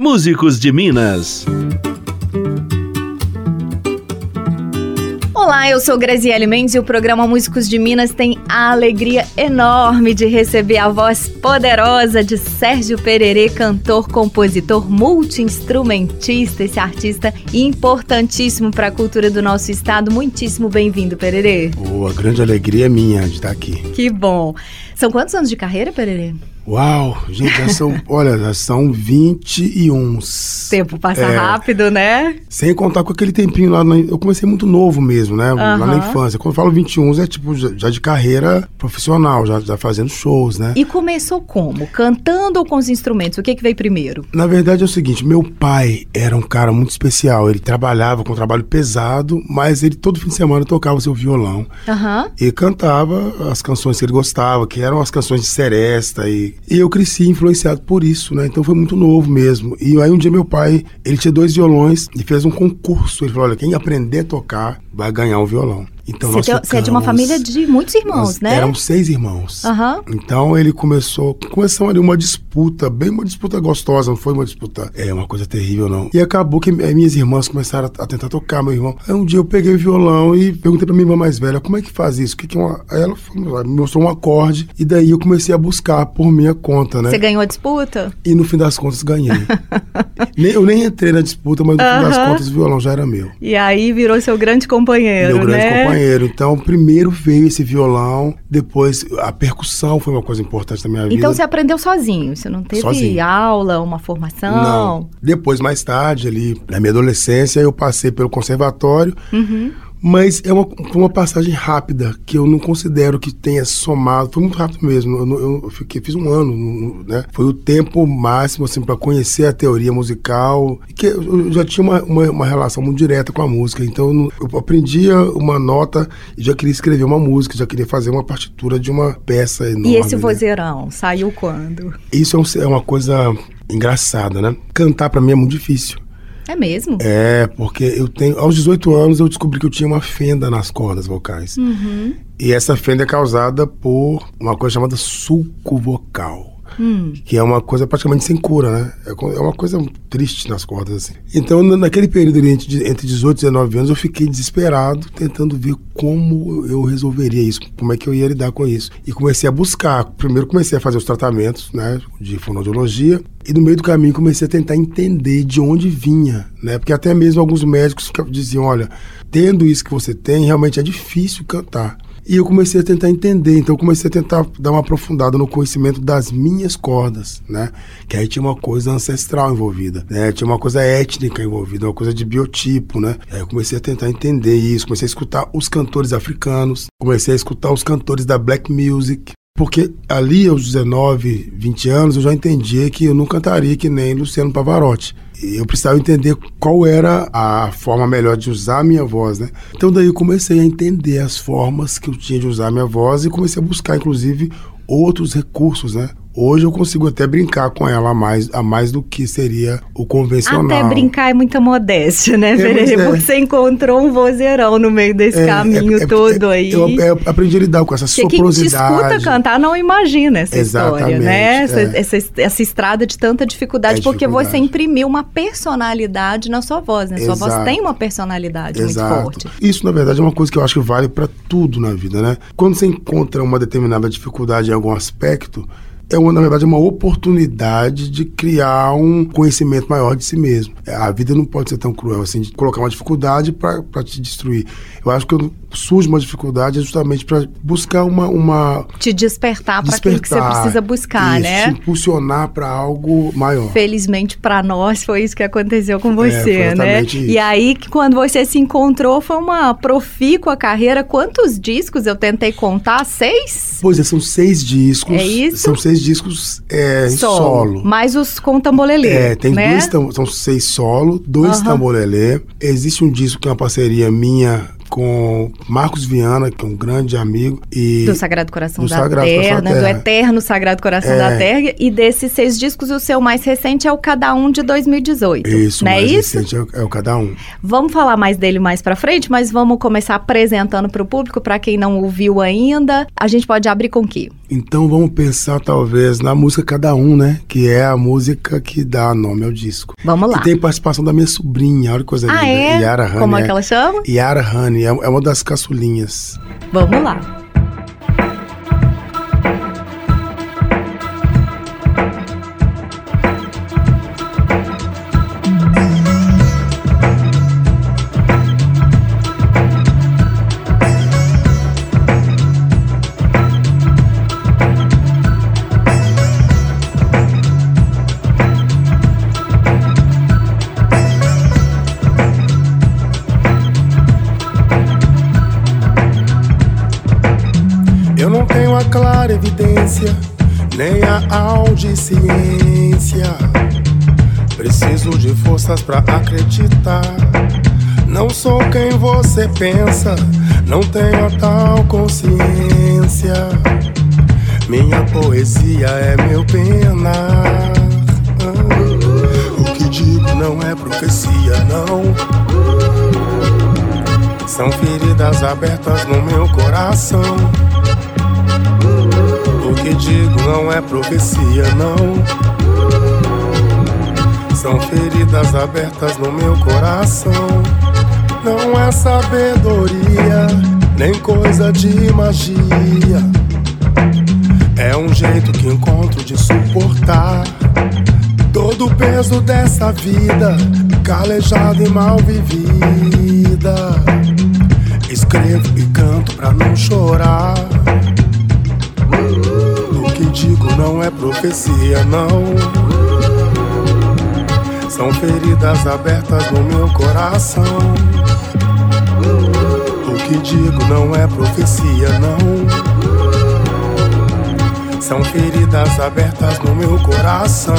Músicos de Minas. Olá, eu sou Graziele Mendes e o programa Músicos de Minas tem a alegria enorme de receber a voz poderosa de Sérgio Pererê, cantor, compositor, multi-instrumentista, esse artista importantíssimo para a cultura do nosso estado. Muitíssimo bem-vindo, Pererê. Boa, grande alegria minha de estar aqui. Que bom. São quantos anos de carreira, Pererê? Uau, gente, já são, olha, já são 21. Tempo passa é, rápido, né? Sem contar com aquele tempinho lá, na, eu comecei muito novo mesmo, né? Uhum. Lá na infância. Quando eu falo 21, é tipo já, de carreira profissional, já, já, fazendo shows, né? E começou como? Cantando ou com os instrumentos? O que que veio primeiro? Na verdade é o seguinte, meu pai era um cara muito especial. Ele trabalhava com um trabalho pesado, mas ele todo fim de semana tocava seu violão uhum. e cantava as canções que ele gostava, que eram as canções de seresta e e eu cresci influenciado por isso, né? Então foi muito novo mesmo. E aí um dia meu pai, ele tinha dois violões e fez um concurso. Ele falou: olha, quem aprender a tocar vai ganhar um violão. Então você, nós você é de uma família de muitos irmãos, né? Eram seis irmãos. Uhum. Então ele começou, começou ali uma disputa, bem uma disputa gostosa, não foi uma disputa, é uma coisa terrível não. E acabou que minhas irmãs começaram a, tentar tocar, meu irmão. Aí um dia eu peguei o violão e perguntei pra minha irmã mais velha, como é que faz isso? O que, que é uma... Aí ela me mostrou um acorde e daí eu comecei a buscar por minha conta, né? Você ganhou a disputa? E no fim das contas ganhei. eu nem entrei na disputa, mas no uhum. fim das contas o violão já era meu. E aí virou seu grande companheiro, meu né? grande companheiro. Então, primeiro veio esse violão, depois a percussão foi uma coisa importante na minha vida. Então você aprendeu sozinho, você não teve sozinho. aula, uma formação? Não. Depois, mais tarde, ali na minha adolescência, eu passei pelo conservatório. Uhum. Mas é uma, uma passagem rápida, que eu não considero que tenha somado. Foi muito rápido mesmo. Eu, eu fiquei, fiz um ano, né? Foi o tempo máximo, assim, para conhecer a teoria musical. Que eu já tinha uma, uma, uma, relação muito direta com a música. Então eu aprendia uma nota e já queria escrever uma música, já queria fazer uma partitura de uma peça enorme. E esse né? vozeirão saiu quando? Isso é, um, é uma coisa engraçada, né? Cantar para mim é muito difícil. É mesmo? É, porque eu tenho. Aos 18 anos eu descobri que eu tinha uma fenda nas cordas vocais. Uhum. E essa fenda é causada por uma coisa chamada sulco vocal. Hum. Que é uma coisa praticamente sem cura, né? É, é uma coisa triste nas cordas, assim. Então, naquele período entre, entre 18 e 19 anos, eu fiquei desesperado, tentando ver como eu resolveria isso, como é que eu ia lidar com isso. E comecei a buscar. Primeiro comecei a fazer os tratamentos, né? De fonoaudiologia. E no meio do caminho comecei a tentar entender de onde vinha, né? Porque até mesmo alguns médicos diziam, olha, tendo isso que você tem, realmente é difícil cantar. E eu comecei a tentar entender, então eu comecei a tentar dar uma aprofundada no conhecimento das minhas cordas, né? Que aí tinha uma coisa ancestral envolvida, né? Tinha uma coisa étnica envolvida, uma coisa de biotipo, né? Aí eu comecei a tentar entender isso, comecei a escutar os cantores africanos, comecei a escutar os cantores da black music, porque ali aos 19, 20 anos eu já entendia que eu não cantaria que nem Luciano Pavarotti eu precisava entender qual era a forma melhor de usar a minha voz, né? Então daí eu comecei a entender as formas que eu tinha de usar a minha voz e comecei a buscar, inclusive, outros recursos, né? Hoje eu consigo até brincar com ela a mais, a mais do que seria o convencional. Até brincar é muita modéstia, né, é, É. Porque você encontrou um vozeirão no meio desse é, caminho é, é todo aí. Eu, eu, aprendi a lidar com essa Porque soprosidade. quem te escuta cantar não imagina essa Exatamente, história, né? Essa, é. essa, essa, estrada de tanta dificuldade, porque você imprimiu uma personalidade na sua voz, né? Sua Exato. voz tem uma personalidade Exato. muito forte. Isso, na verdade, é uma coisa que eu acho que vale para tudo na vida, né? Quando você encontra uma determinada dificuldade em algum aspecto, é uma, na verdade, uma oportunidade de criar um conhecimento maior de si mesmo. É, a vida não pode ser tão cruel assim, de colocar uma dificuldade para te destruir. Eu acho que surge uma dificuldade é justamente para buscar uma, uma. Te despertar para aquilo que você precisa buscar, isso, né? Te impulsionar para algo maior. Felizmente para nós foi isso que aconteceu com é, você, é, né? Isso. E aí, quando você se encontrou, foi uma profícua carreira. Quantos discos eu tentei contar? Seis? Pois é, são seis discos. É isso? São seis discos é, solo. solo. Mais os com tambolelê. É, tem né? dois, são seis solo, dois uhum. tambolelê. Existe um disco que é uma parceria minha com Marcos Viana, que é um grande amigo. E do Sagrado Coração do da Sagrado Terra, Coração da né? do Terra. Eterno Sagrado Coração É. da Terra. E desses seis discos, o seu mais recente é o Cada Um de 2018. Isso, não é mais isso? recente é, o- é o cada um. Vamos falar mais dele mais pra frente, mas vamos começar apresentando pro público, pra quem não ouviu ainda. A gente pode abrir com o quê? Então vamos pensar talvez na música Cada Um, né? Que é a música que dá nome ao disco. Vamos lá. E tem participação da minha sobrinha, olha que coisa Ah, linda. é? Yara Honey. Como é que ela chama? Yara Honey, é é uma das caçulinhas. Vamos lá. Evidência, nem a audiciência. Preciso de forças pra acreditar. Não sou quem você pensa, não tenho a tal consciência. Minha poesia é meu penar. O que digo não é profecia, não. São feridas abertas no meu coração. Que digo não é profecia, não. São feridas abertas no meu coração. Não é sabedoria, nem coisa de magia. É um jeito que encontro de suportar todo o peso dessa vida, calejada e mal vivida. Escrevo e canto pra não chorar. Não é profecia, não. São feridas abertas no meu coração. O que digo não é profecia, não. São feridas abertas no meu coração.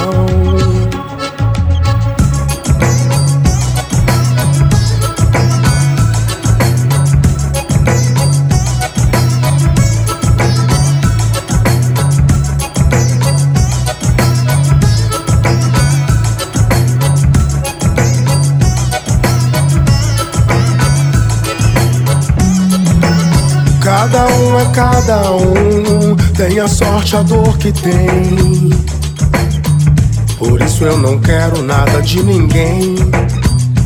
Cada um, tem a sorte, a dor que tem. Por isso eu não quero nada de ninguém.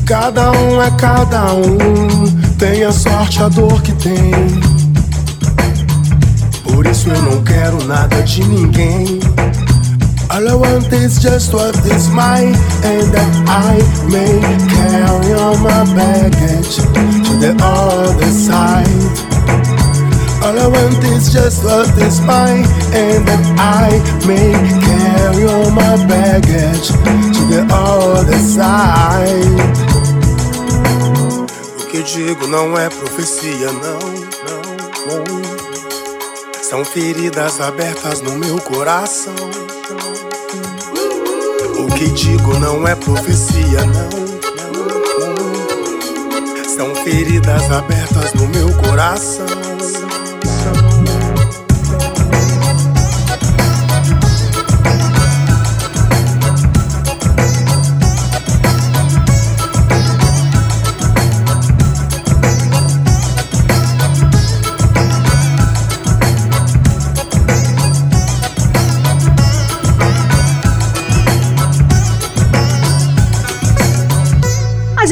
Cada um é cada um, tem a sorte, a dor que tem. Por isso eu não quero nada de ninguém. All I want is just what is mine, and that I may carry my baggage to the other side. All I want is just and that I may carry on my baggage to the other side. O que digo não é profecia, não, não, não. São feridas abertas no meu coração. O que digo não é profecia, não. São feridas abertas no meu coração.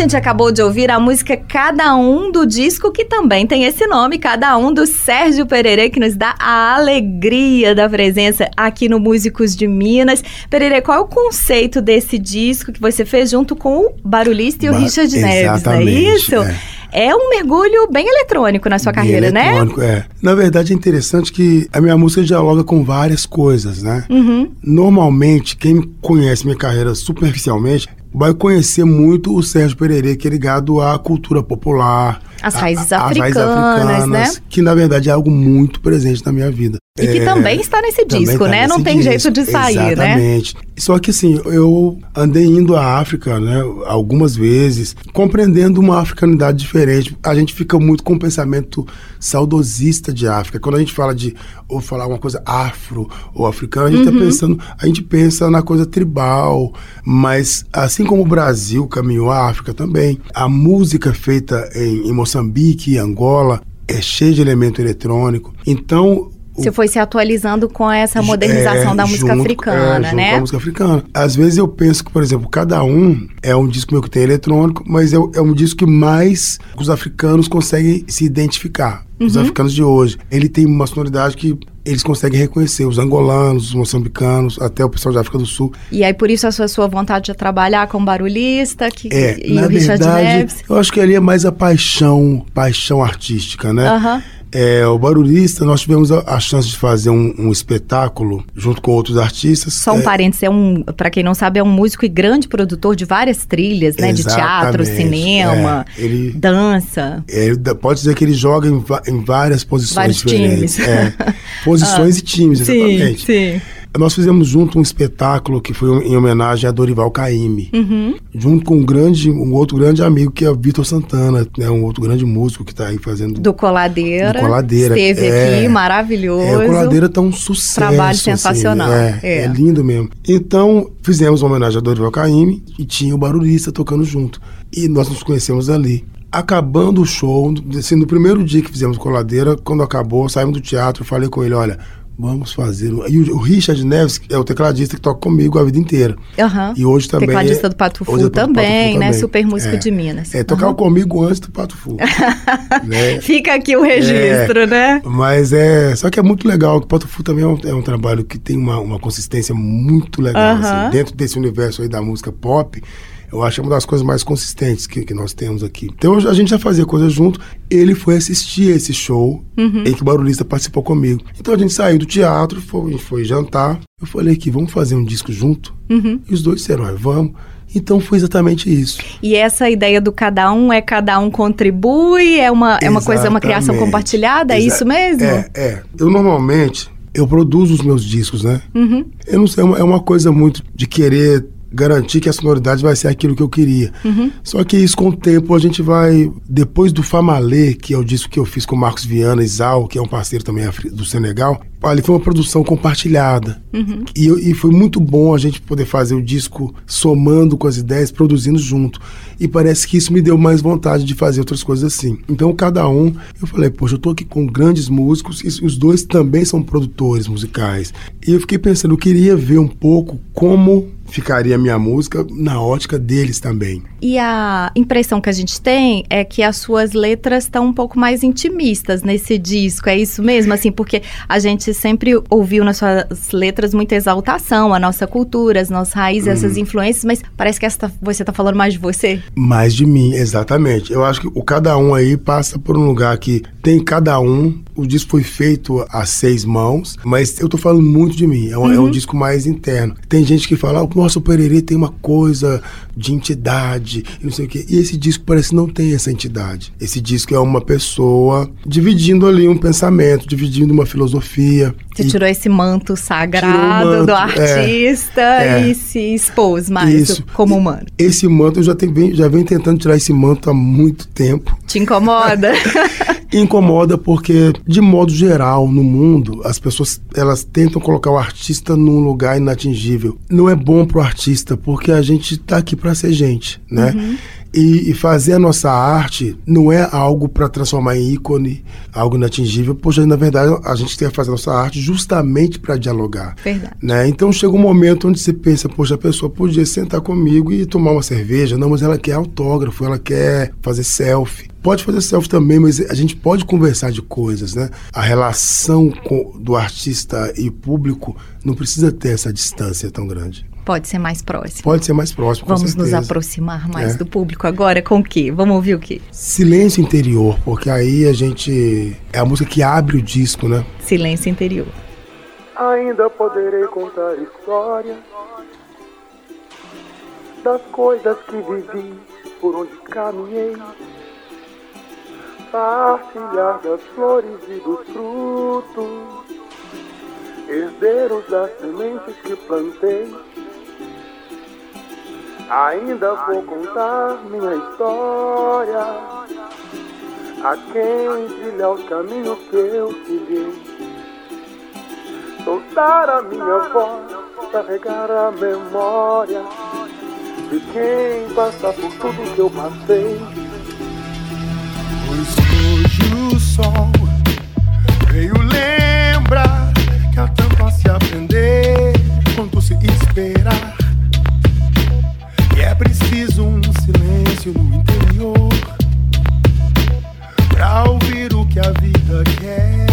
Gente acabou de ouvir a música Cada Um do disco, que também tem esse nome, Cada Um, do Sérgio Pererê, que nos dá a alegria da presença aqui no Músicos de Minas. Pererê, qual é o conceito desse disco que você fez junto com o Barulhista e o Ba- Richard Neves, não é isso? é. É um mergulho bem eletrônico na sua Bem carreira, né? eletrônico, É. Na verdade é interessante que a minha música dialoga com várias coisas, né? Uhum. Normalmente, quem conhece minha carreira superficialmente vai conhecer muito o Sérgio Pererê, que é ligado à cultura popular. As a- raízes a- às raízes africanas, né? Que na verdade é algo muito presente na minha vida. E que é, também está nesse disco, tá né? Não tem disco. jeito de sair, Exatamente. né? Exatamente. Só que assim, eu andei indo à África, né, algumas vezes, compreendendo uma africanidade diferente. A gente fica muito com o pensamento saudosista de África. Quando a gente fala de ou falar uma coisa afro ou africana, a gente está uhum. pensando, a gente pensa na coisa tribal, mas assim como o Brasil caminhou à África também, a música feita em, em Moçambique e Angola é cheia de elemento eletrônico. Então, você foi se atualizando com essa modernização é, da música junto, africana, é, né? Com a música africana. Às vezes eu penso que, por exemplo, cada um é um disco meu que tem eletrônico, mas é, é um disco que mais os africanos conseguem se identificar. Uhum. Os africanos de hoje. Ele tem uma sonoridade que eles conseguem reconhecer os angolanos, os moçambicanos, até o pessoal da África do Sul. E aí por isso a sua, sua vontade de trabalhar com barulhista que, é, e na o Richard verdade, Neves? Eu acho que ali é mais a paixão, paixão artística, né? Uhum. É, o Barulhista, nós tivemos a, a chance de fazer um, um, espetáculo junto com outros artistas. Só um é, parênteses, é um, para quem não sabe, é um músico e grande produtor de várias trilhas, né? De teatro, cinema, é, ele, dança. É, ele, pode dizer que ele joga em, em várias posições Vários diferentes. Times. É, posições ah, e times, exatamente. Sim, sim. Nós fizemos junto um espetáculo que foi em homenagem a Dorival Caymmi, uhum. junto com um grande, um outro grande amigo que é o Vitor Santana, né, um outro grande músico que está aí fazendo do Coladeira. Do Coladeira. Esteve é, aqui, maravilhoso. É, o Coladeira tá um sucesso. Trabalho assim, sensacional. é, é. é, lindo mesmo. Então fizemos uma homenagem a Dorival Caymmi e tinha o barulhista tocando junto e nós nos conhecemos ali acabando o show, assim, no primeiro dia que fizemos coladeira, quando acabou, saímos do teatro, falei com ele, olha, Vamos fazer. E o, Richard Neves é o tecladista que toca comigo a vida inteira. Uhum. E hoje também. Tecladista do Pato Fu é também, né? Super músico é. de Minas. É, tocava uhum. comigo antes do Pato Fu. né? Fica aqui o registro, é, né? Mas é. Só que é muito legal. O Pato Fu também é um, é um trabalho que tem uma, uma consistência muito legal. Uhum. Assim, dentro desse universo aí da música pop eu acho que é uma das coisas mais consistentes que, que nós temos aqui. Então a gente já fazia coisas junto. Ele foi assistir esse show uhum. em que o Barulhista participou comigo. Então a gente saiu do teatro, foi, foi jantar. Eu falei que vamos fazer um disco junto. Uhum. E os dois disseram, vamos. Então foi exatamente isso. E essa ideia do cada um é cada um contribui, é uma, é uma coisa, uma criação compartilhada, é Exa isso mesmo? É, é. Eu normalmente eu produzo os meus discos, né? Uhum. Eu não sei, é uma, é uma coisa muito de querer garantir que a sonoridade vai ser aquilo que eu queria. Uhum. Só que isso com o tempo a gente vai, depois do Famalê, que é o disco que eu fiz com o Marcos Viana e Zal, que é um parceiro também do Senegal, ali foi uma produção compartilhada. Uhum. E, e foi muito bom a gente poder fazer o disco somando com as ideias, produzindo junto. E parece que isso me deu mais vontade de fazer outras coisas assim. Então, cada um, eu falei, poxa, eu tô aqui com grandes músicos e os dois também são produtores musicais. E eu fiquei pensando, eu queria ver um pouco como ficaria a minha música na ótica deles também. E a impressão que a gente tem é que as suas letras estão um pouco mais intimistas nesse disco, é isso mesmo? Assim, porque a gente sempre ouviu nas suas letras muita exaltação, a nossa cultura, as nossas raízes, hum. essas influências, mas parece que essa, você está falando mais de você. Mais de mim, exatamente. Eu acho que o cada um aí passa por um lugar que tem cada um. O disco foi feito a seis mãos, mas eu tô falando muito de mim. É um, uhum. é um uhum. disco mais interno. Tem gente que fala, nossa, o Pererê tem uma coisa de entidade e não sei o quê. E esse disco parece não tem essa entidade. Esse disco é uma pessoa dividindo ali um pensamento, dividindo uma filosofia. Você tirou esse manto sagrado manto, do é. artista é, é. e se expôs mais Isso. como humano. Esse manto eu já, tenho, já venho tentando tirar esse manto há muito tempo. Te incomoda? incomoda porque, de modo geral, no mundo, as pessoas elas tentam colocar o artista num lugar inatingível. Não é bom pro artista, porque a gente tá aqui para ser gente, né? Uhum. E, e, fazer a nossa arte não é algo para transformar em ícone, algo inatingível. Poxa, na verdade, a gente tem que fazer a nossa arte justamente para dialogar. Verdade. Né? Então chega um momento onde você pensa, poxa, a pessoa podia sentar comigo e tomar uma cerveja. Não, mas ela quer autógrafo, ela quer fazer selfie. Pode fazer selfie também, mas a gente pode conversar de coisas, né? A relação com, do artista e público não precisa ter essa distância tão grande. Pode ser mais próximo. Pode ser mais próximo. Vamos nos aproximar mais é. do público agora com o quê? Vamos ouvir o quê? Silêncio Interior, porque aí a gente. É a música que abre o disco, né? Silêncio Interior. Ainda poderei contar histórias das coisas que vivi, por onde caminhei, partilhar das flores e dos frutos herdeiros das sementes que plantei. Ainda vou contar minha história a quem trilha os caminhos que eu trilhei. Soltar a minha voz, carregar a memória de quem passa por tudo que eu passei. Pois hoje o sol veio lembrar que há tanto a se aprender quanto se esperar. É preciso um silêncio no interior pra ouvir o que a vida quer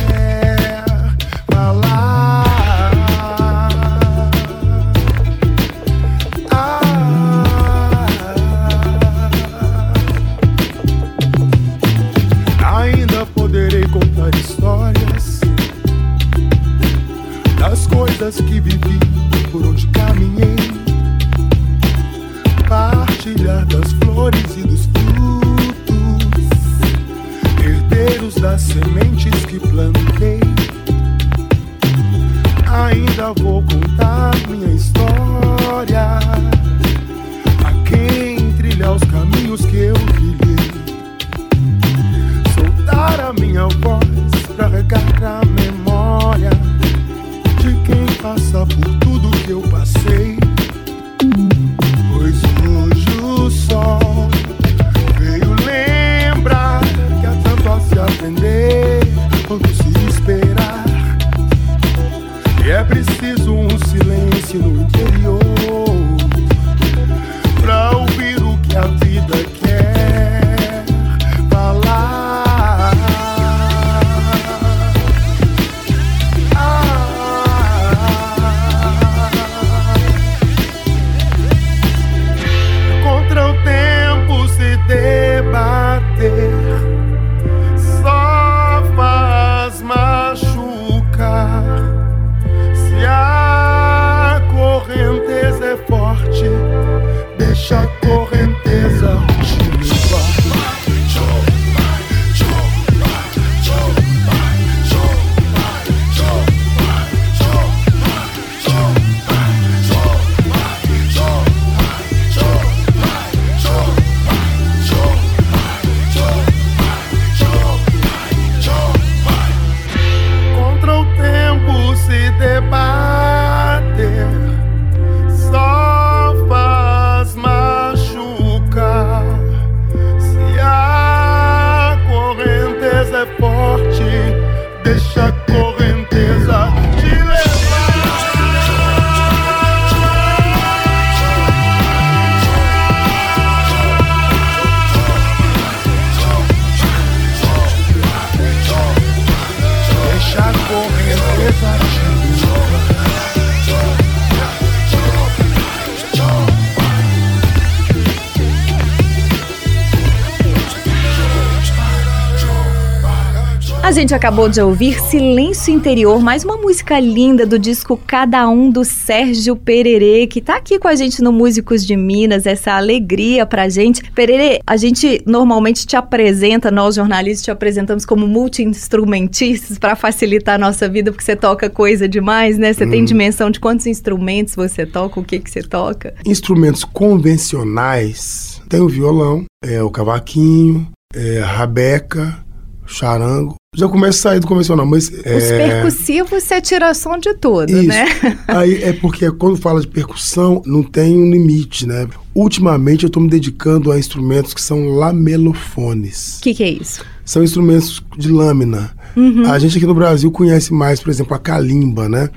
gente acabou de ouvir Silêncio Interior, mais uma música linda do disco Cada Um do Sérgio Pererê, que tá aqui com a gente no Músicos de Minas, essa alegria pra gente. Pererê, a gente normalmente te apresenta, nós jornalistas te apresentamos como multi-instrumentistas para facilitar a nossa vida, porque você toca coisa demais, né? Você tem dimensão de quantos instrumentos você toca, o que que você toca? Instrumentos convencionais tem o violão, é o cavaquinho, é a rabeca, charango. Já começa a sair do convencional, mas Os é, percussivos você tira som de tudo, Isso. né? Aí é porque quando fala de percussão, não tem um limite, né? Ultimamente eu estou me dedicando a instrumentos que são lamelofones. O que que é isso? São instrumentos de lâmina. A gente aqui no Brasil conhece mais, por exemplo, a calimba, né?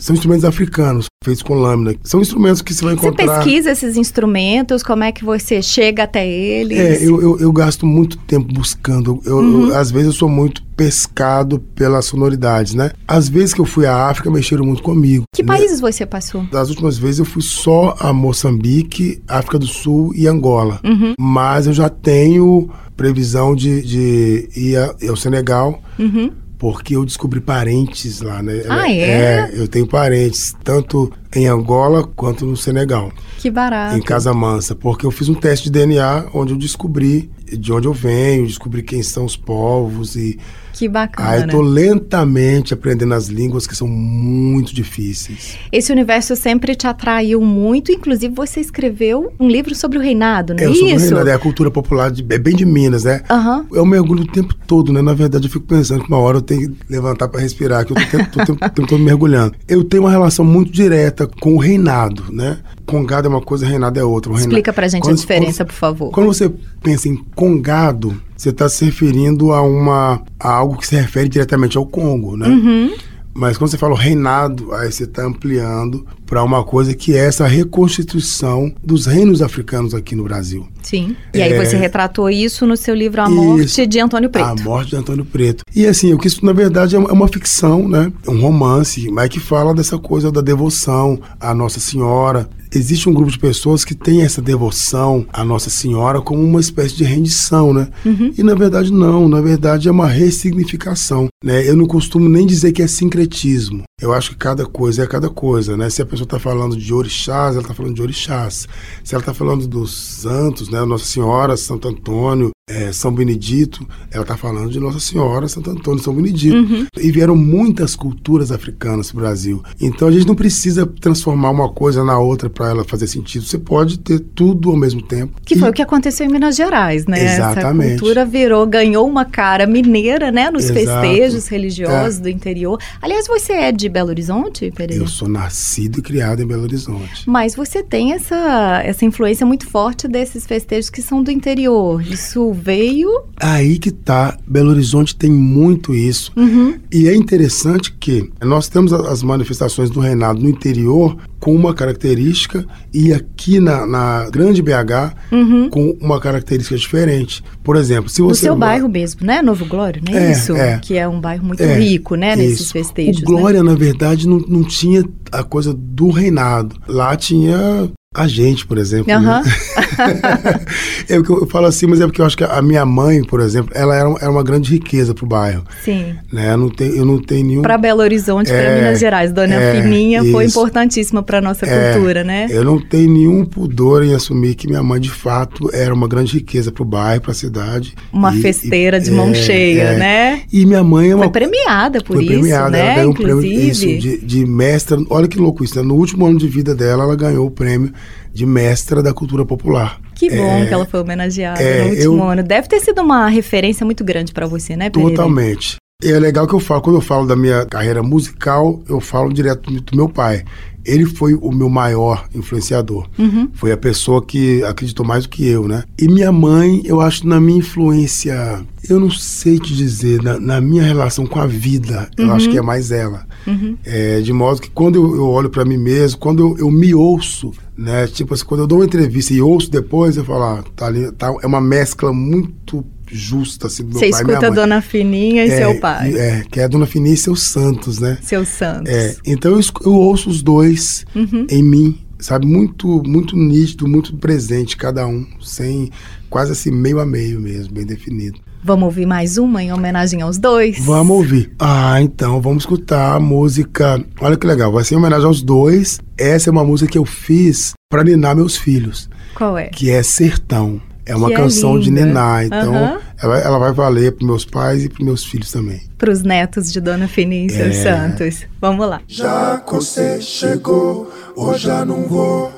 São instrumentos africanos, feitos com lâmina. São instrumentos que você vai Você encontrar. pesquisa esses instrumentos, como é que você chega até eles? É, eu, eu, eu gasto muito tempo buscando. Eu, Uhum. eu- às vezes eu sou muito pescado pelas sonoridades, né? Às vezes que eu fui à África, mexeram muito comigo. Que né? países você passou? Das últimas vezes eu fui só a Moçambique, África do Sul e Angola. Uhum. Mas eu já tenho previsão de, de ir a- ao Senegal, Uhum. porque eu descobri parentes lá, né? Ah, é? eu tenho parentes, tanto em Angola quanto no Senegal. Que barato. Em Casa Mansa, porque eu fiz um teste de DNA onde eu descobri de onde eu venho, descobri quem são os povos e que bacana. Aí tô lentamente aprendendo as línguas que são muito difíceis. Esse universo sempre te atraiu muito, inclusive você escreveu um livro sobre o reinado, não é, é isso? Sobre o reinado, é a cultura popular, de, é bem de Minas, né? Uhum. Eu mergulho o tempo todo, né? Na verdade, eu fico pensando que uma hora eu tenho que levantar para respirar, que eu tô, tô, tô, tô, tô mergulhando. Eu tenho uma relação muito direta com o reinado, né? Congado é uma coisa, reinado é outra. Explica pra gente quando, a diferença, quando, por favor. Quando você pensa em congado, você está se referindo a uma a algo que se refere diretamente ao Congo, né? Uhum. Mas quando você fala reinado, aí você está ampliando para uma coisa que é essa reconstituição dos reinos africanos aqui no Brasil. Sim. E é... aí você retratou isso no seu livro A Morte isso. de Antônio Preto. A Morte de Antônio Preto. E assim, o que isso na verdade é uma ficção, né? É um romance, mas que fala dessa coisa da devoção à Nossa Senhora, existe um grupo de pessoas que tem essa devoção à Nossa Senhora como uma espécie de rendição, né? Uhum. E na verdade não, na verdade é uma ressignificação, né? Eu não costumo nem dizer que é sincretismo. Eu acho que cada coisa é cada coisa, né? Se a pessoa está falando de orixás, ela está falando de orixás. Se ela está falando dos santos, né? Nossa Senhora, Santo Antônio, é, São Benedito, ela está falando de Nossa Senhora, Santo Antônio, São Benedito. Uhum. E vieram muitas culturas africanas para o Brasil. Então a gente não precisa transformar uma coisa na outra para ela fazer sentido. Você pode ter tudo ao mesmo tempo. Que e... foi o que aconteceu em Minas Gerais, né? Exatamente. Essa cultura virou, ganhou uma cara mineira, né? Nos Exato. festejos religiosos é. do interior. Aliás, você é de Belo Horizonte, Pereira? Eu sou nascido e criado em Belo Horizonte. Mas você tem essa, essa influência muito forte desses festejos que são do interior. Isso veio. Aí que tá. Belo Horizonte tem muito isso. Uhum. E é interessante que nós temos as manifestações do reinado no interior com uma característica e aqui na, na grande BH uhum. com uma característica diferente. Por exemplo, se você. No seu bairro mesmo, né? Novo Glória, não é, é isso? É. Que é um bairro muito é, rico, né? Nesses isso. festejos. O Glória, né? na verdade, não, não tinha a coisa do reinado. Lá tinha a gente, por exemplo. Uhum. Né? é eu falo assim, mas é porque eu acho que a minha mãe, por exemplo, ela era, era uma grande riqueza pro bairro. Sim. Né? Eu, não tenho, eu não tenho nenhum. Para Belo Horizonte, é, para Minas Gerais, Dona é, Fininha isso. foi importantíssima para nossa é, cultura, né? Eu não tenho nenhum pudor em assumir que minha mãe, de fato, era uma grande riqueza pro bairro, pra cidade. Uma e, festeira e, de mão é, cheia, é. né? E minha mãe é uma. Foi premiada por foi isso, premiada, né? Ela ganhou Inclusive. um prêmio isso, de, de mestra. Olha que louco isso, né? No último ano de vida dela, ela ganhou o prêmio de mestra da cultura popular. Que bom é, que ela foi homenageada é, no último eu, ano. Deve ter sido uma referência muito grande para você, né, Pereira? Totalmente. E é legal que eu falo, quando eu falo da minha carreira musical, eu falo direto do meu pai. Ele foi o meu maior influenciador. Uhum. Foi a pessoa que acreditou mais do que eu, né? E minha mãe, eu acho, na minha influência, eu não sei te dizer, na, na minha relação com a vida, eu Uhum. acho que é mais ela. Uhum. É, de modo que quando eu, eu olho para mim mesmo, quando eu, eu, me ouço, né? Tipo assim, quando eu dou uma entrevista e ouço depois, eu falo, ah, tá ali, tá, é uma mescla muito justa, assim, do meu Você pai escuta mãe. Dona Fininha e É, seu pai. É, que é a Dona Fininha e seus santos, né? Seus santos. É, então eu, eu ouço os dois Uhum. em mim, sabe? Muito, muito nítido, muito presente, cada um, sem quase assim, meio a meio mesmo, bem definido. Vamos ouvir mais uma em homenagem aos dois? Vamos ouvir. Ah, então vamos escutar a música. Olha que legal, vai ser em homenagem aos dois. Essa é uma música que eu fiz para ninar meus filhos, Qual é? que é Sertão. É uma Que é canção de linda. ninar, então Aham. ela, ela vai valer para meus pais e para meus filhos também. Para os netos de Dona seus É. santos. Vamos lá. Já que você chegou, hoje já não vou,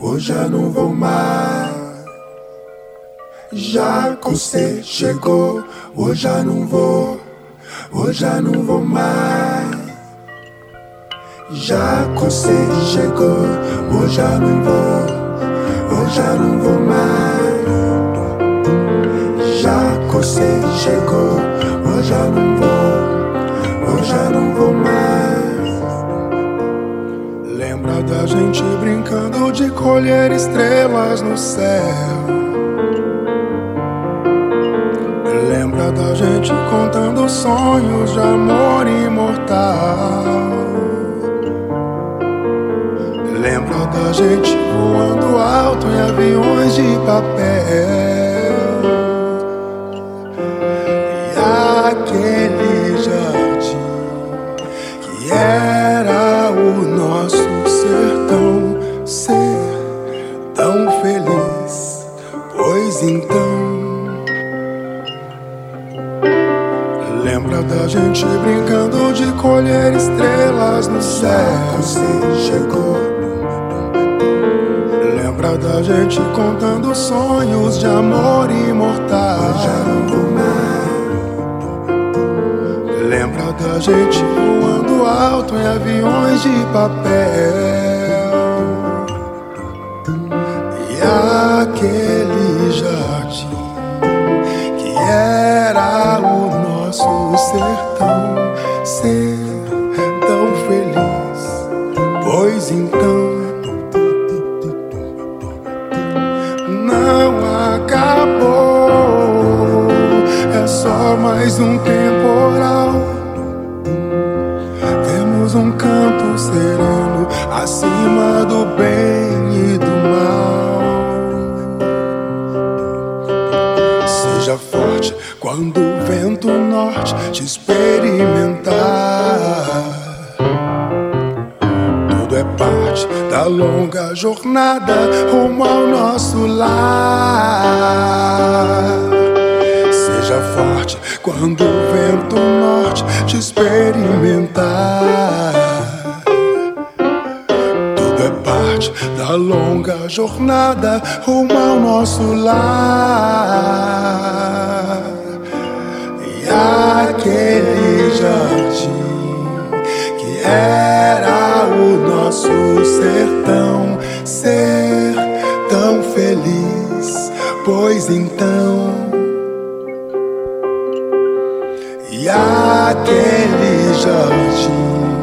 hoje já não vou mais. Já você chegou, hoje já não vou, hoje já não vou mais. Já você chegou, hoje já não vou, hoje já não vou mais. Já você chegou, hoje já não vou, hoje já não vou mais. Lembra da gente brincando de colher estrelas no céu. Lembra da gente contando sonhos de amor imortal. Lembra da gente voando alto em aviões de papel. Céu você chegou. Lembra da gente contando sonhos de amor imortal. Lembra da gente voando alto em aviões de papel. Jornada rumo ao nosso lar. Seja forte quando o vento norte te experimentar. Tudo é parte da longa jornada rumo ao nosso lar. E aquele jardim que era o nosso sertão pois então. E aquele jardim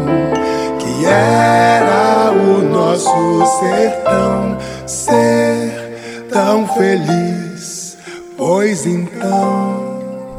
que era o nosso sertão ser tão feliz, pois então.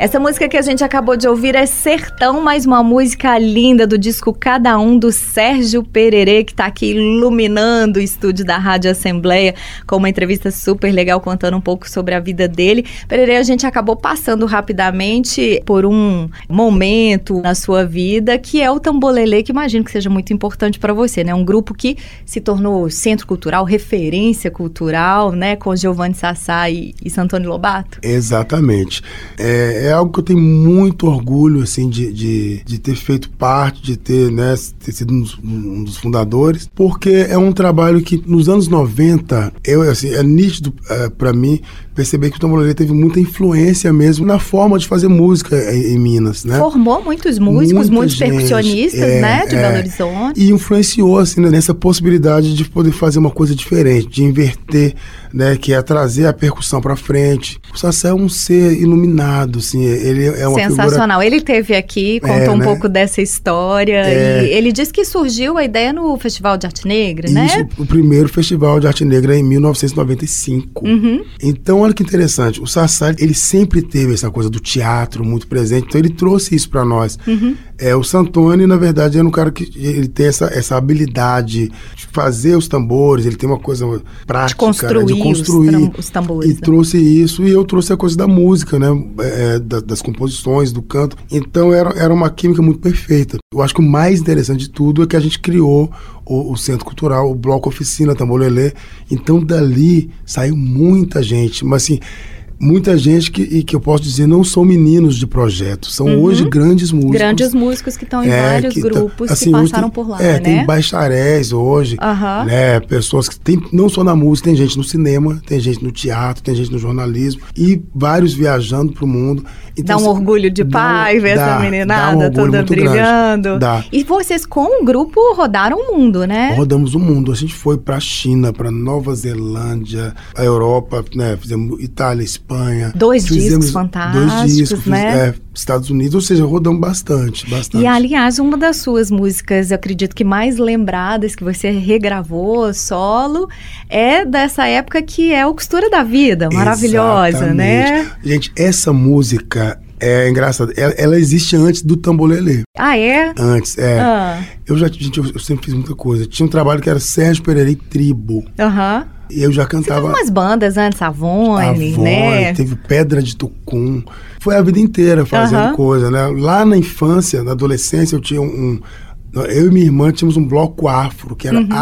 Essa música que a gente acabou de ouvir é Sertão, mais uma música linda do disco Cada Um do Sérgio Pererê, que está aqui iluminando o estúdio da Rádio Assembleia, com uma entrevista super legal contando um pouco sobre a vida dele. Pererê, a gente acabou passando rapidamente por um momento na sua vida que é o Tambolelê, que imagino que seja muito importante para você, né? Um grupo que se tornou centro cultural, referência cultural, né? Com Giovanni Sassá e, e Santoni Lobato. Exatamente. É, é algo que eu tenho muito orgulho, assim, de, de, de ter feito parte, de ter, né, ter sido um dos, um dos fundadores, porque é um trabalho que nos anos 90, eu, assim, é nítido é, para mim perceber que o Tamborelê teve muita influência mesmo na forma de fazer música em, em Minas, né? Formou muitos músicos, Muita muitos gente, percussionistas, é, né, de é. Belo Horizonte. E influenciou assim né, nessa possibilidade de poder fazer uma coisa diferente, de inverter, né, que é trazer a percussão para frente. O Sassá é um ser iluminado, assim, ele é uma figura Sensacional. Ele teve aqui, contou É, um né? pouco dessa história. É. E ele disse que surgiu a ideia no Festival de Arte Negra, né? Isso, o primeiro festival de arte negra em 1995. Uhum. Então, olha que interessante. O Sassá, ele sempre teve essa coisa do teatro muito presente. Então, ele trouxe isso para nós. Uhum. É, o Santoni, na verdade, é um cara que ele tem essa, essa habilidade de fazer os tambores. Ele tem uma coisa prática, né, construir de os construir. os tambores, E né? trouxe isso. E eu trouxe a coisa da música, né? É, da- das composições, do canto. Então, era, era uma química muito perfeita. Eu acho que o mais interessante de tudo é que a gente criou o, o Centro Cultural, o Bloco Oficina Tambolelê. Então, dali saiu muita gente. Mas, assim, muita gente que, e que eu posso dizer não são meninos de projeto. São hoje grandes músicos. Uhum. Grandes músicos que estão em É, vários que tá- grupos assim, que passaram tem- por lá, é, né? tem bacharéis hoje, Aham. né? Pessoas que tem não só na música, tem gente no cinema, tem gente no teatro, tem gente no jornalismo e vários viajando pro mundo. Então, Dá um assim, orgulho de pai ver essa um meninada orgulho toda brilhando. Dá. E vocês, com o grupo, rodaram o mundo, né? Rodamos o mundo. A gente foi para a China, para Nova Zelândia, a Europa, né? Fizemos Itália, Espanha. Dois discos fantásticos, dois discos, né? é, Estados Unidos, ou seja, rodamos bastante, bastante. E aliás, uma das suas músicas, eu acredito que mais lembradas que você regravou solo é dessa época que é o Costura da Vida, maravilhosa, né? Exatamente. Gente, essa música é engraçada. Ela, ela existe antes do Tambolelê. Ah, é? Antes, é. Ah, Eu já, gente, eu, eu sempre fiz muita coisa. Tinha um trabalho que era Sérgio Pereira e Tribo. Aham. Eu já Você teve cantava. umas bandas antes, Avone, Avon, né? teve Pedra de Tucum. Foi a vida inteira fazendo Aham. coisa, né? Lá na infância, na adolescência, eu tinha um. um- eu e minha irmã tínhamos um bloco afro, que Uhum. era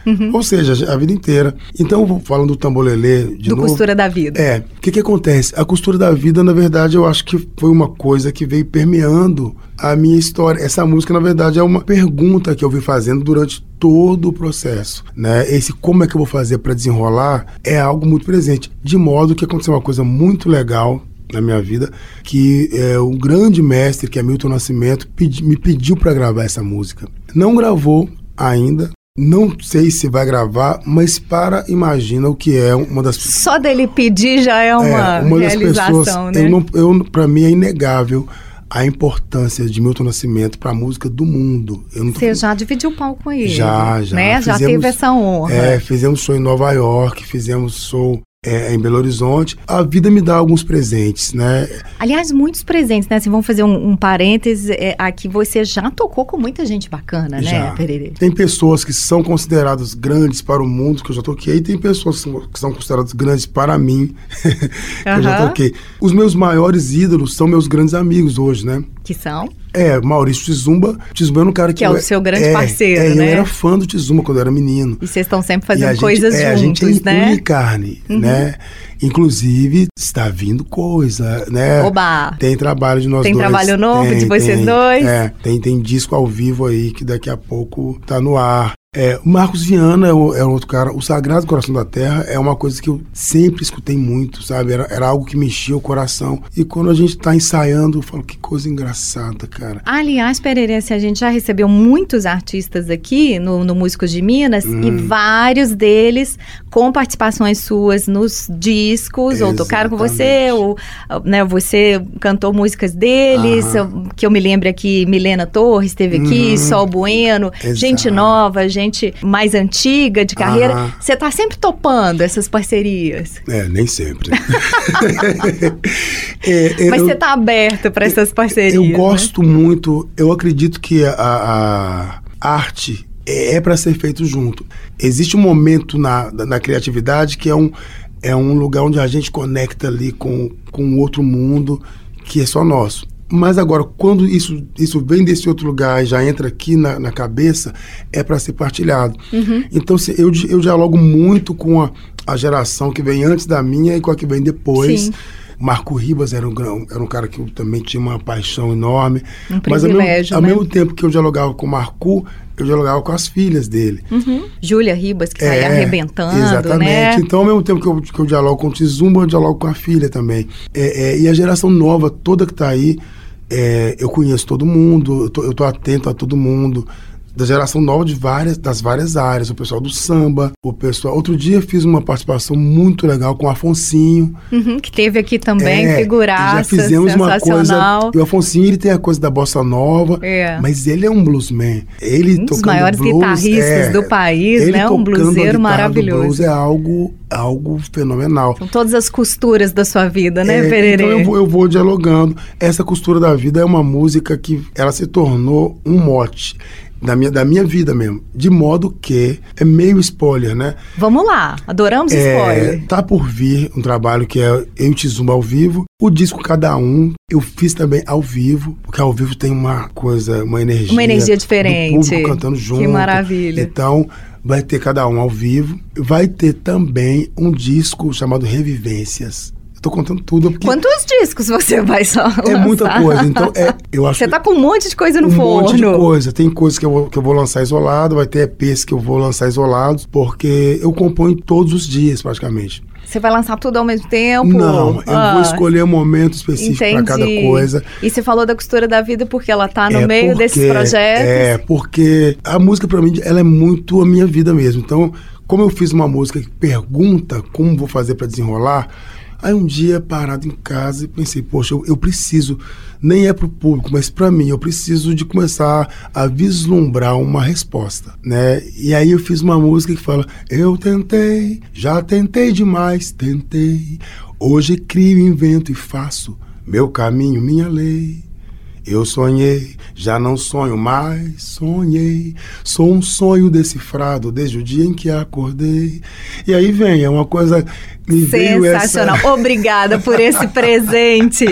Africania. Ou seja, a vida inteira. Então, falando do tambolelê de do novo. Costura da Vida. É, o que, que acontece? A costura da vida, na verdade, eu acho que foi uma coisa que veio permeando a minha história. Essa música, na verdade, é uma pergunta que eu vim fazendo durante todo o processo, né? Esse como é que eu vou fazer para desenrolar é algo muito presente, de modo que aconteceu uma coisa muito legal na minha vida, que é, o grande mestre, que é Milton Nascimento, pedi, me pediu para gravar essa música. Não gravou ainda, não sei se vai gravar, mas para imagina o que é uma das Só dele pedir já é uma, é, uma realização, pessoas, né? Eu não, eu, para mim é inegável a importância de Milton Nascimento para a música do mundo. Tô Você falando- já dividiu o palco com ele. Já, já. Né? Já Fizemos- teve essa honra. É, fizemos show em Nova York, fizemos show é, em Belo Horizonte. A vida me dá alguns presentes, né? Aliás, muitos presentes, né? Assim, vamos fazer um, um parêntese. é, aqui você já tocou com muita gente bacana, né, Já. Perere? Tem pessoas que são consideradas grandes para o mundo, que eu já toquei, e tem pessoas que são, consideradas grandes para mim, que eu já toquei. Os meus maiores ídolos são meus grandes amigos hoje, né? Que são? É, Maurício Tizumba. Tizumba era um cara que. Que é o seu grande é, parceiro, é, né? Eu era fã do Tizumba quando eu era menino. E vocês estão sempre fazendo gente- coisas é, a gente juntos, é né? carne, né? Inclusive, está vindo coisa, né? Oba! Tem trabalho de nós Tem dois. trabalho novo Tem, de vocês tem. dois? É, tem, tem disco ao vivo aí que daqui a pouco tá no ar. É, o Marcos Viana é, o- é outro cara. O Sagrado Coração da Terra é uma coisa que eu sempre escutei muito, sabe? Era, era algo que mexia o coração. E quando a gente tá ensaiando, eu falo, que coisa engraçada, cara. Aliás, Pereirense, a gente já recebeu muitos artistas aqui no, no Músicos de Minas Hum. e vários deles com participações suas nos discos, ou tocaram com você, ou né, você cantou músicas deles, Aham. que eu me lembro aqui, Milena Torres esteve aqui, Uhum. Sol Bueno, Exato. gente nova, gente mais antiga de carreira. Aham. Você tá sempre topando essas parcerias. É, nem sempre. É, Mas eu- você tá aberto para essas parcerias. Eu né? gosto muito, eu acredito que a, a arte é para ser feito junto. Existe um momento na, na criatividade que é um, é um lugar onde a gente conecta ali com, com outro mundo que é só nosso. Mas agora, quando isso, isso vem desse outro lugar e já entra aqui na, na cabeça, é para ser partilhado. Uhum. Então, se, eu, eu dialogo muito com a, a geração que vem antes da minha e com a que vem depois. Sim. Marco Ribas era um, era um cara que eu também tinha uma paixão enorme. Um Mas ao mesmo, privilégio, ao né? mesmo tempo que eu dialogava com o Marco, eu dialogava com as filhas dele. Uhum. Júlia Ribas, que saía É, arrebentando, Exatamente. né? Então, ao mesmo tempo que eu, que eu dialogo com o Tizumba, eu dialogo com a filha também. É, é, e a geração nova toda que está aí, é, eu conheço todo mundo, eu tô, eu tô atento a todo mundo. Da geração nova de várias, das várias áreas, o pessoal do samba, o pessoal. Outro dia fiz uma participação muito legal com o Afonsinho. Uhum, que teve aqui também, É, figuraça, Já fizemos uma coisa. E o Afonsinho, ele tem a coisa da bossa nova, É. mas ele é um bluesman. Ele Um dos maiores blues, guitarristas é, do país, né? Um bluseiro maravilhoso. Blues é algo, algo fenomenal. São todas as costuras da sua vida, né, É, Pererê? então eu vou, eu vou dialogando. Essa costura da vida é uma música que ela se tornou um mote da minha, da minha vida mesmo. De modo que é meio spoiler, né? Vamos lá, adoramos É, spoiler. tá por vir um trabalho que é eu e o Tizumba ao vivo. O disco Cada Um, eu fiz também ao vivo, porque ao vivo tem uma coisa, uma energia. Uma energia Do diferente. público cantando junto. Que maravilha. Então, vai ter Cada Um ao vivo. Vai ter também um disco chamado Revivências. Tô contando tudo porque Quantos discos você vai só é muita lançar? coisa. Então, é, eu acho Você tá com um monte de coisa no um forno. monte de coisa. Tem coisas que eu, vou, que eu vou lançar isolado, vai ter EPs que eu vou lançar isolados, porque eu componho todos os dias, praticamente. Você vai lançar tudo ao mesmo tempo? Não, eu Ah, vou escolher um momento específico para cada coisa. E você falou da costura da vida porque ela tá no É meio porque- desses projetos. É, porque a música pra mim, ela é muito a minha vida mesmo. Então, como eu fiz uma música que pergunta como vou fazer pra desenrolar, aí um dia parado em casa e pensei, poxa, eu, eu preciso, nem é pro público, mas pra mim, eu preciso de começar a vislumbrar uma resposta, né? E aí eu fiz uma música que fala: Eu tentei, já tentei demais, tentei. Hoje crio, invento e faço meu caminho, minha lei. Eu sonhei, já não sonho mais, sonhei. Sou um sonho decifrado desde o dia em que acordei. E aí vem, é uma coisa. Me veio essa- Sensacional. Obrigada por esse presente.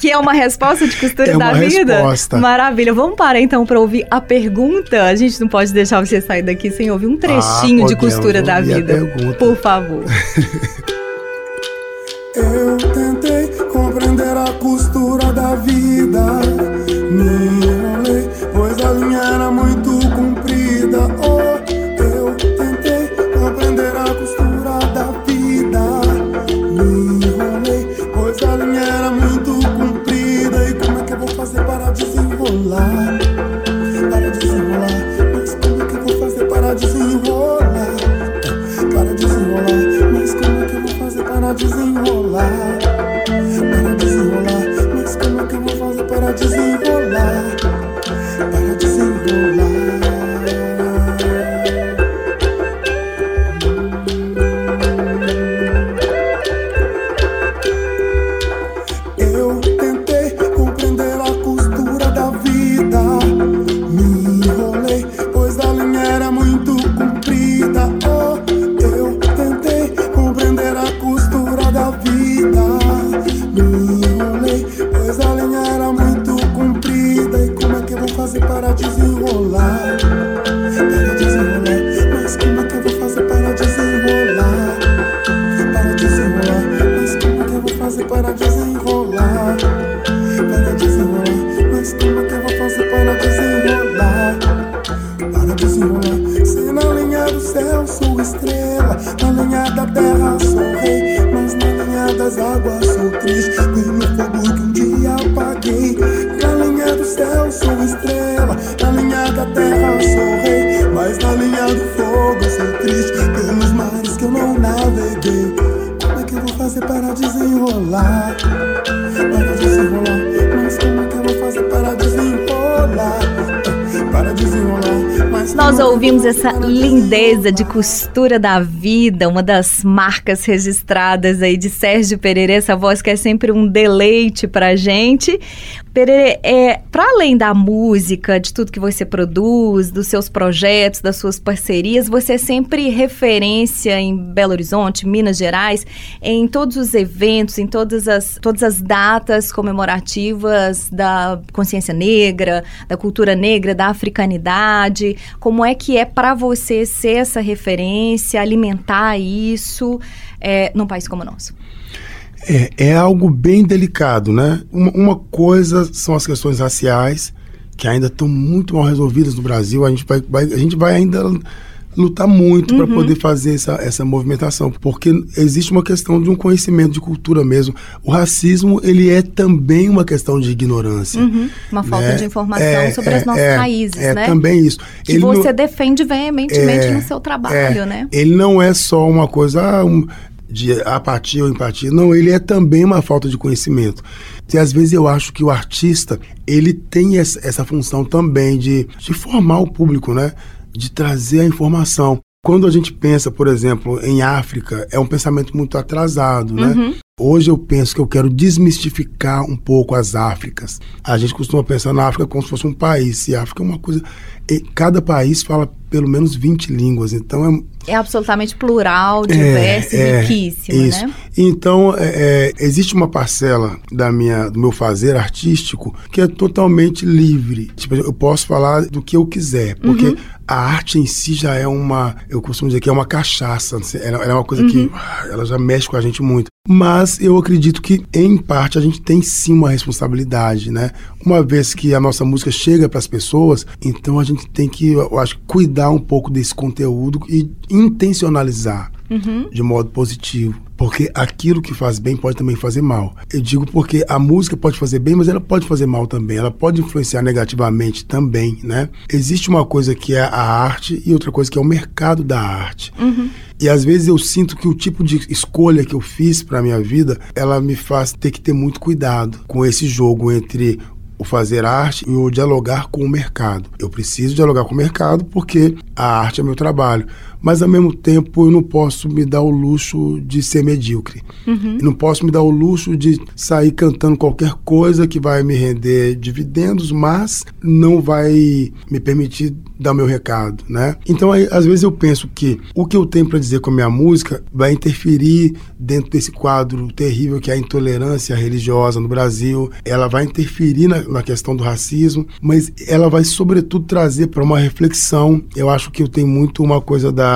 Que é uma resposta de costura É da uma vida? resposta. Maravilha. Vamos parar então para ouvir a pergunta. A gente não pode deixar você sair daqui sem ouvir um trechinho Ah, de costura da vida. pergunta. Por favor. Eu tentei compreender a costura da vida. Para desenrolar, mas como é que eu vou fazer para desenrolar? Para desenrolar, mas Nós ouvimos essa lindeza de costura da vida, uma das marcas registradas aí de Sérgio Pereira, essa voz que é sempre um deleite pra gente. Pereira, é, para além da música, de tudo que você produz, dos seus projetos, das suas parcerias, você é sempre referência em Belo Horizonte, Minas Gerais, em todos os eventos, em todas as, todas as datas comemorativas da consciência negra, da cultura negra, da africanidade. Como é que é para você ser essa referência, alimentar isso é, num país como o nosso? É, é algo bem delicado, né? Uma, uma coisa são as questões raciais, que ainda estão muito mal resolvidas no Brasil. A gente vai, vai- a gente vai ainda lutar muito para poder fazer essa, essa movimentação, porque existe uma questão de um conhecimento de cultura mesmo. O racismo, ele é também uma questão de ignorância. Uhum, Uma falta né? de informação É, sobre é, as nossas é, raízes, é, né? também isso. Que Ele não- você defende veementemente É, no seu trabalho, é, né? Ele não é só uma coisa ah, um, de apatia ou empatia, não, ele é também uma falta de conhecimento. E às vezes eu acho que o artista, ele tem essa, função também de, de formar o público, né? De trazer a informação. Quando a gente pensa, por exemplo, em África, é um pensamento muito atrasado, né? Hoje eu penso que eu quero desmistificar um pouco as Áfricas. A gente costuma pensar na África como se fosse um país, e a África é uma coisa. e cada país fala pelo menos 20 línguas, então é, É absolutamente plural, diverso é, e riquíssimo, isso. né? Então, é, é, existe uma parcela da minha, do meu fazer artístico que é totalmente livre. Tipo, eu posso falar do que eu quiser, porque Uhum. A arte em si já é uma, eu costumo dizer que é uma cachaça. Ela, ela é uma coisa que Uhum. ah, ela já mexe com a gente muito. Mas eu acredito que, em parte, a gente tem sim uma responsabilidade, né? Uma vez que a nossa música chega para as pessoas, então a gente tem que, eu acho, cuidar um pouco desse conteúdo e intencionalizar Uhum. de modo positivo. Porque aquilo que faz bem pode também fazer mal. Eu digo porque a música pode fazer bem, mas ela pode fazer mal também. Ela pode influenciar negativamente também, né? Existe uma coisa que é a arte e outra coisa que é o mercado da arte. E às vezes eu sinto que o tipo de escolha que eu fiz para minha vida, ela me faz ter que ter muito cuidado com esse jogo entre o fazer arte e o dialogar com o mercado. Eu preciso dialogar com o mercado porque a arte é meu trabalho, mas ao mesmo tempo eu não posso me dar o luxo de ser medíocre. Uhum. Não posso me dar o luxo de sair cantando qualquer coisa que vai me render dividendos, mas não vai me permitir dar meu recado, né? Então, aí, às vezes eu penso que o que eu tenho para dizer com a minha música vai interferir dentro desse quadro terrível que é a intolerância religiosa no Brasil. Ela vai interferir na, na questão do racismo, mas ela vai sobretudo trazer para uma reflexão. Eu acho que eu tenho muito uma coisa da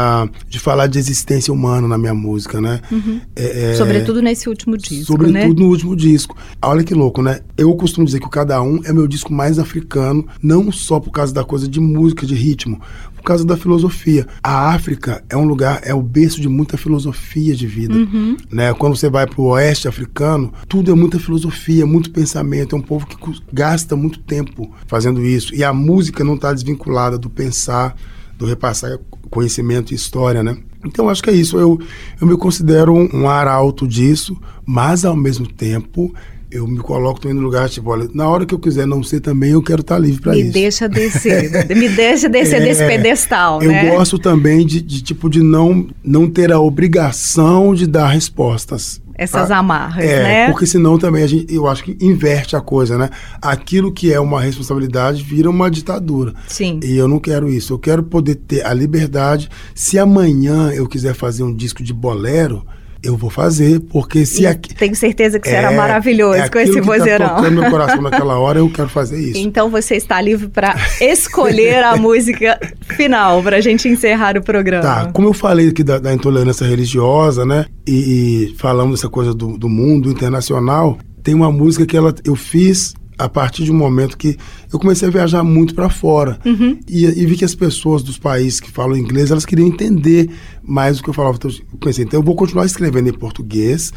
de falar de existência humana na minha música, né? Uhum. É, é, Sobretudo nesse último disco, Sobretudo né? no último disco. Olha que louco, né? Eu costumo dizer que o Cada Um é meu disco mais africano, não só por causa da coisa de música, de ritmo, por causa da filosofia. A África é um lugar, é o berço de muita filosofia de vida. Uhum. Né? Quando você vai para o oeste africano, tudo é muita filosofia, muito pensamento. É um povo que gasta muito tempo fazendo isso. E a música não está desvinculada do pensar, do repassar conhecimento e história, né? Então eu acho que é isso. Eu, eu me considero um, um arauto disso, mas ao mesmo tempo eu me coloco também no lugar, tipo, olha, na hora que eu quiser não ser também, eu quero estar livre para Me isso. deixa descer, me deixa descer É, desse pedestal, Eu né? gosto também de, de, tipo de não não ter a obrigação de dar respostas. Essas tá? amarras, é, né? Porque senão também a gente, eu acho que inverte a coisa, né? Aquilo que é uma responsabilidade vira uma ditadura. Sim. E eu não quero isso. Eu quero poder ter a liberdade. Se amanhã eu quiser fazer um disco de bolero, eu vou fazer, porque se aqui Tenho certeza que será é- maravilhoso é com esse tá vozeirão. tocando meu coração naquela hora, eu quero fazer isso. Então você está livre para escolher a música final para a gente encerrar o programa. Tá, como eu falei aqui da, da intolerância religiosa, né? E, e falamos dessa coisa do, do mundo internacional, tem uma música que ela, eu fiz a partir de um momento que eu comecei a viajar muito para fora Uhum. e, e vi que as pessoas dos países que falam inglês elas queriam entender mais o que eu falava. Então, eu pensei, então eu vou continuar escrevendo em português.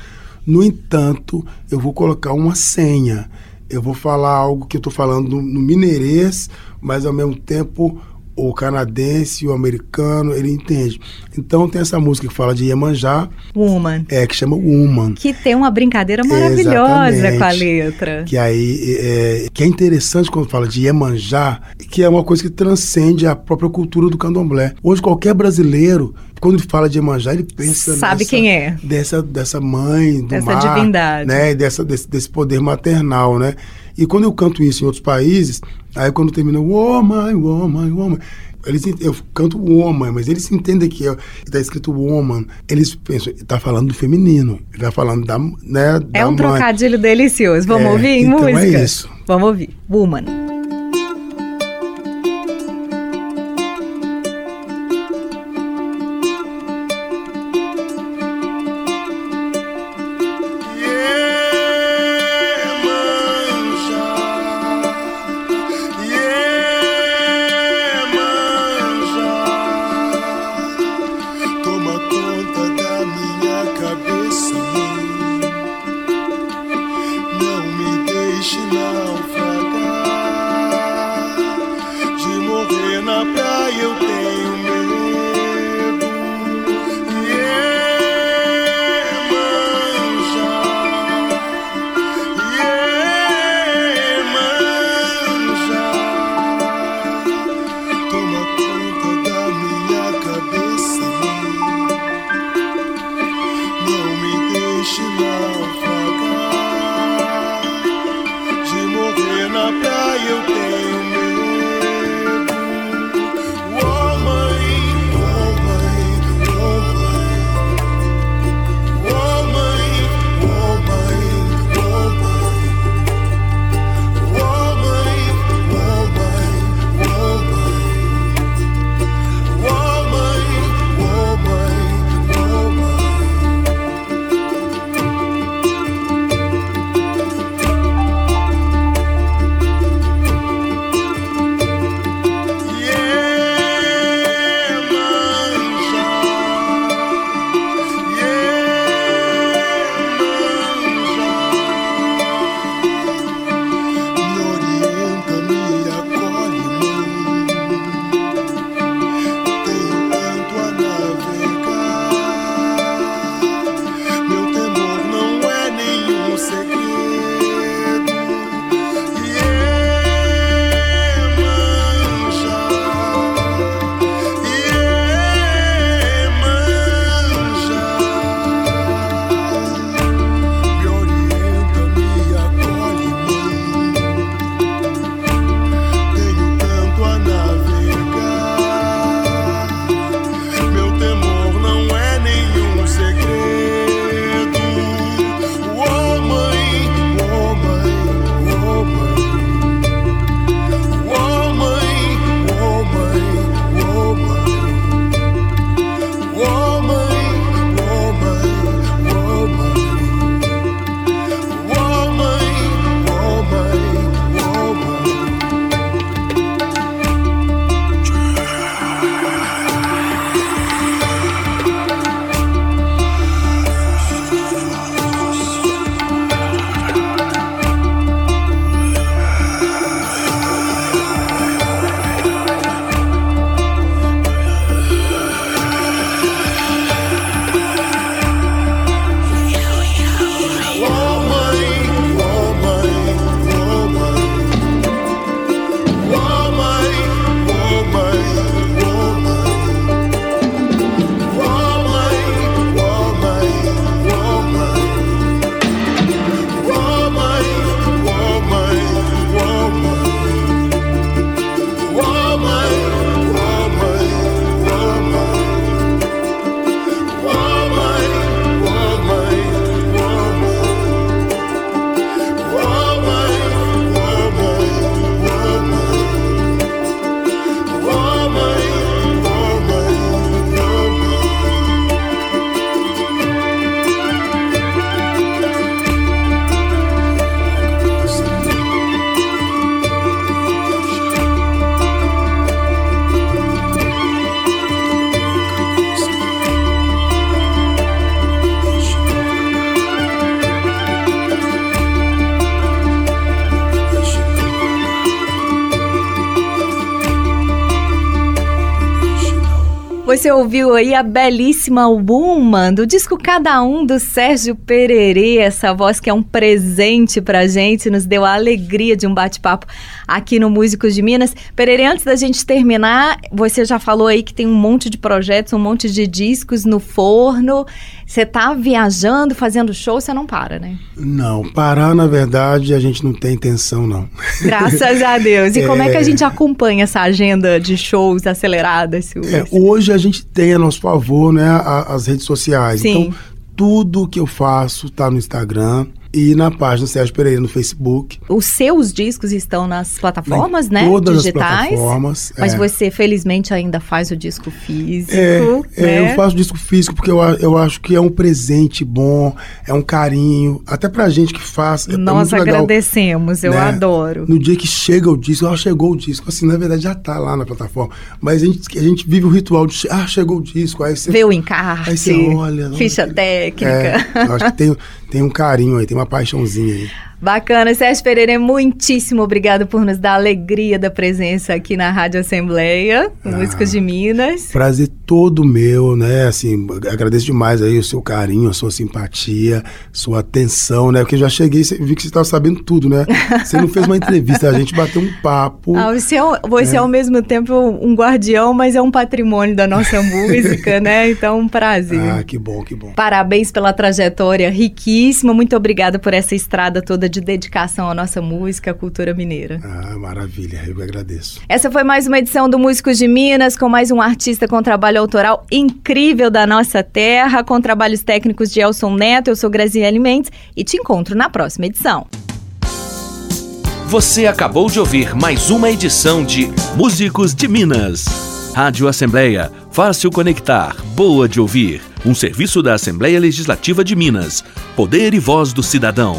No entanto, eu vou colocar uma senha. Eu vou falar algo que eu estou falando no, no mineirês, mas ao mesmo tempo o canadense, o americano, ele entende. Então tem essa música que fala de Iemanjá, Woman. é, que chama Woman. Que tem uma brincadeira maravilhosa Exatamente. com a letra. Que aí é, que é interessante quando fala de Iemanjá, que é uma coisa que transcende a própria cultura do candomblé. Hoje qualquer brasileiro, quando ele fala de Iemanjá, ele pensa Sabe nessa- quem é. dessa dessa mãe do Dessa mar, divindade. né, dessa desse, desse poder maternal, né? E quando eu canto isso em outros países, aí quando termina woman, woman, woman, eles, eu canto woman, mas eles entendem que está escrito woman. Eles pensam, está falando do feminino, está falando da, né, É da um mãe. trocadilho delicioso. Vamos É, ouvir em então é música? isso. Vamos ouvir. Woman. Mãe. Ouviu aí a belíssima Woman do disco Cada Um do Sérgio Pererê, essa voz que é um presente pra gente, nos deu a alegria de um bate-papo aqui no Músicos de Minas. Pererê, antes da gente terminar, você já falou aí que tem um monte de projetos, um monte de discos no forno. Você tá viajando, fazendo show, você não para, né? Não, parar, na verdade, a gente não tem intenção, não. Graças a Deus. E é... como é que a gente acompanha essa agenda de shows aceleradas? É, hoje a gente tem a nosso favor, né, as redes sociais. Sim. Então, tudo que eu faço tá no Instagram e na página Sérgio Pereira no Facebook. Os seus discos estão nas plataformas, em né? Todas Digitais, as plataformas. Mas é. você, felizmente, ainda faz o disco físico. É, é né? eu faço disco físico porque eu, eu acho que é um presente bom, é um carinho, até pra gente que faz. É, Nós agradecemos, eu né? adoro. No dia que chega o disco, ah, chegou o disco, assim, na verdade já tá lá na plataforma. Mas a gente, a gente vive o ritual de, ah, chegou o disco, aí você. Vê o encarte. Aí você olha. Ficha não, técnica. É, acho que tem, tem um carinho aí, tem uma paixãozinha aí. Bacana, Sérgio Pereira, muitíssimo obrigado por nos dar a alegria da presença aqui na Rádio Assembleia, ah, Músicos de Minas. Prazer todo meu, né? Assim, agradeço demais aí o seu carinho, a sua simpatia, sua atenção, né? Porque eu já cheguei e vi que você estava sabendo tudo, né? Você não fez uma entrevista, a gente bateu um papo. Ah, você é, você é. é ao mesmo tempo um guardião, mas é um patrimônio da nossa música, né? Então, um prazer. Ah, que bom, que bom. Parabéns pela trajetória riquíssima, muito obrigada por essa estrada toda de dedicação à nossa música, à cultura mineira. Ah, maravilha, eu agradeço. Essa foi mais uma edição do Músicos de Minas, com mais um artista com trabalho autoral incrível da nossa terra, com trabalhos técnicos de Elson Neto. Eu sou Graziele Mendes e te encontro na próxima edição. Você acabou de ouvir mais uma edição de Músicos de Minas. Rádio Assembleia, fácil conectar, boa de ouvir. Um serviço da Assembleia Legislativa de Minas. Poder e voz do cidadão.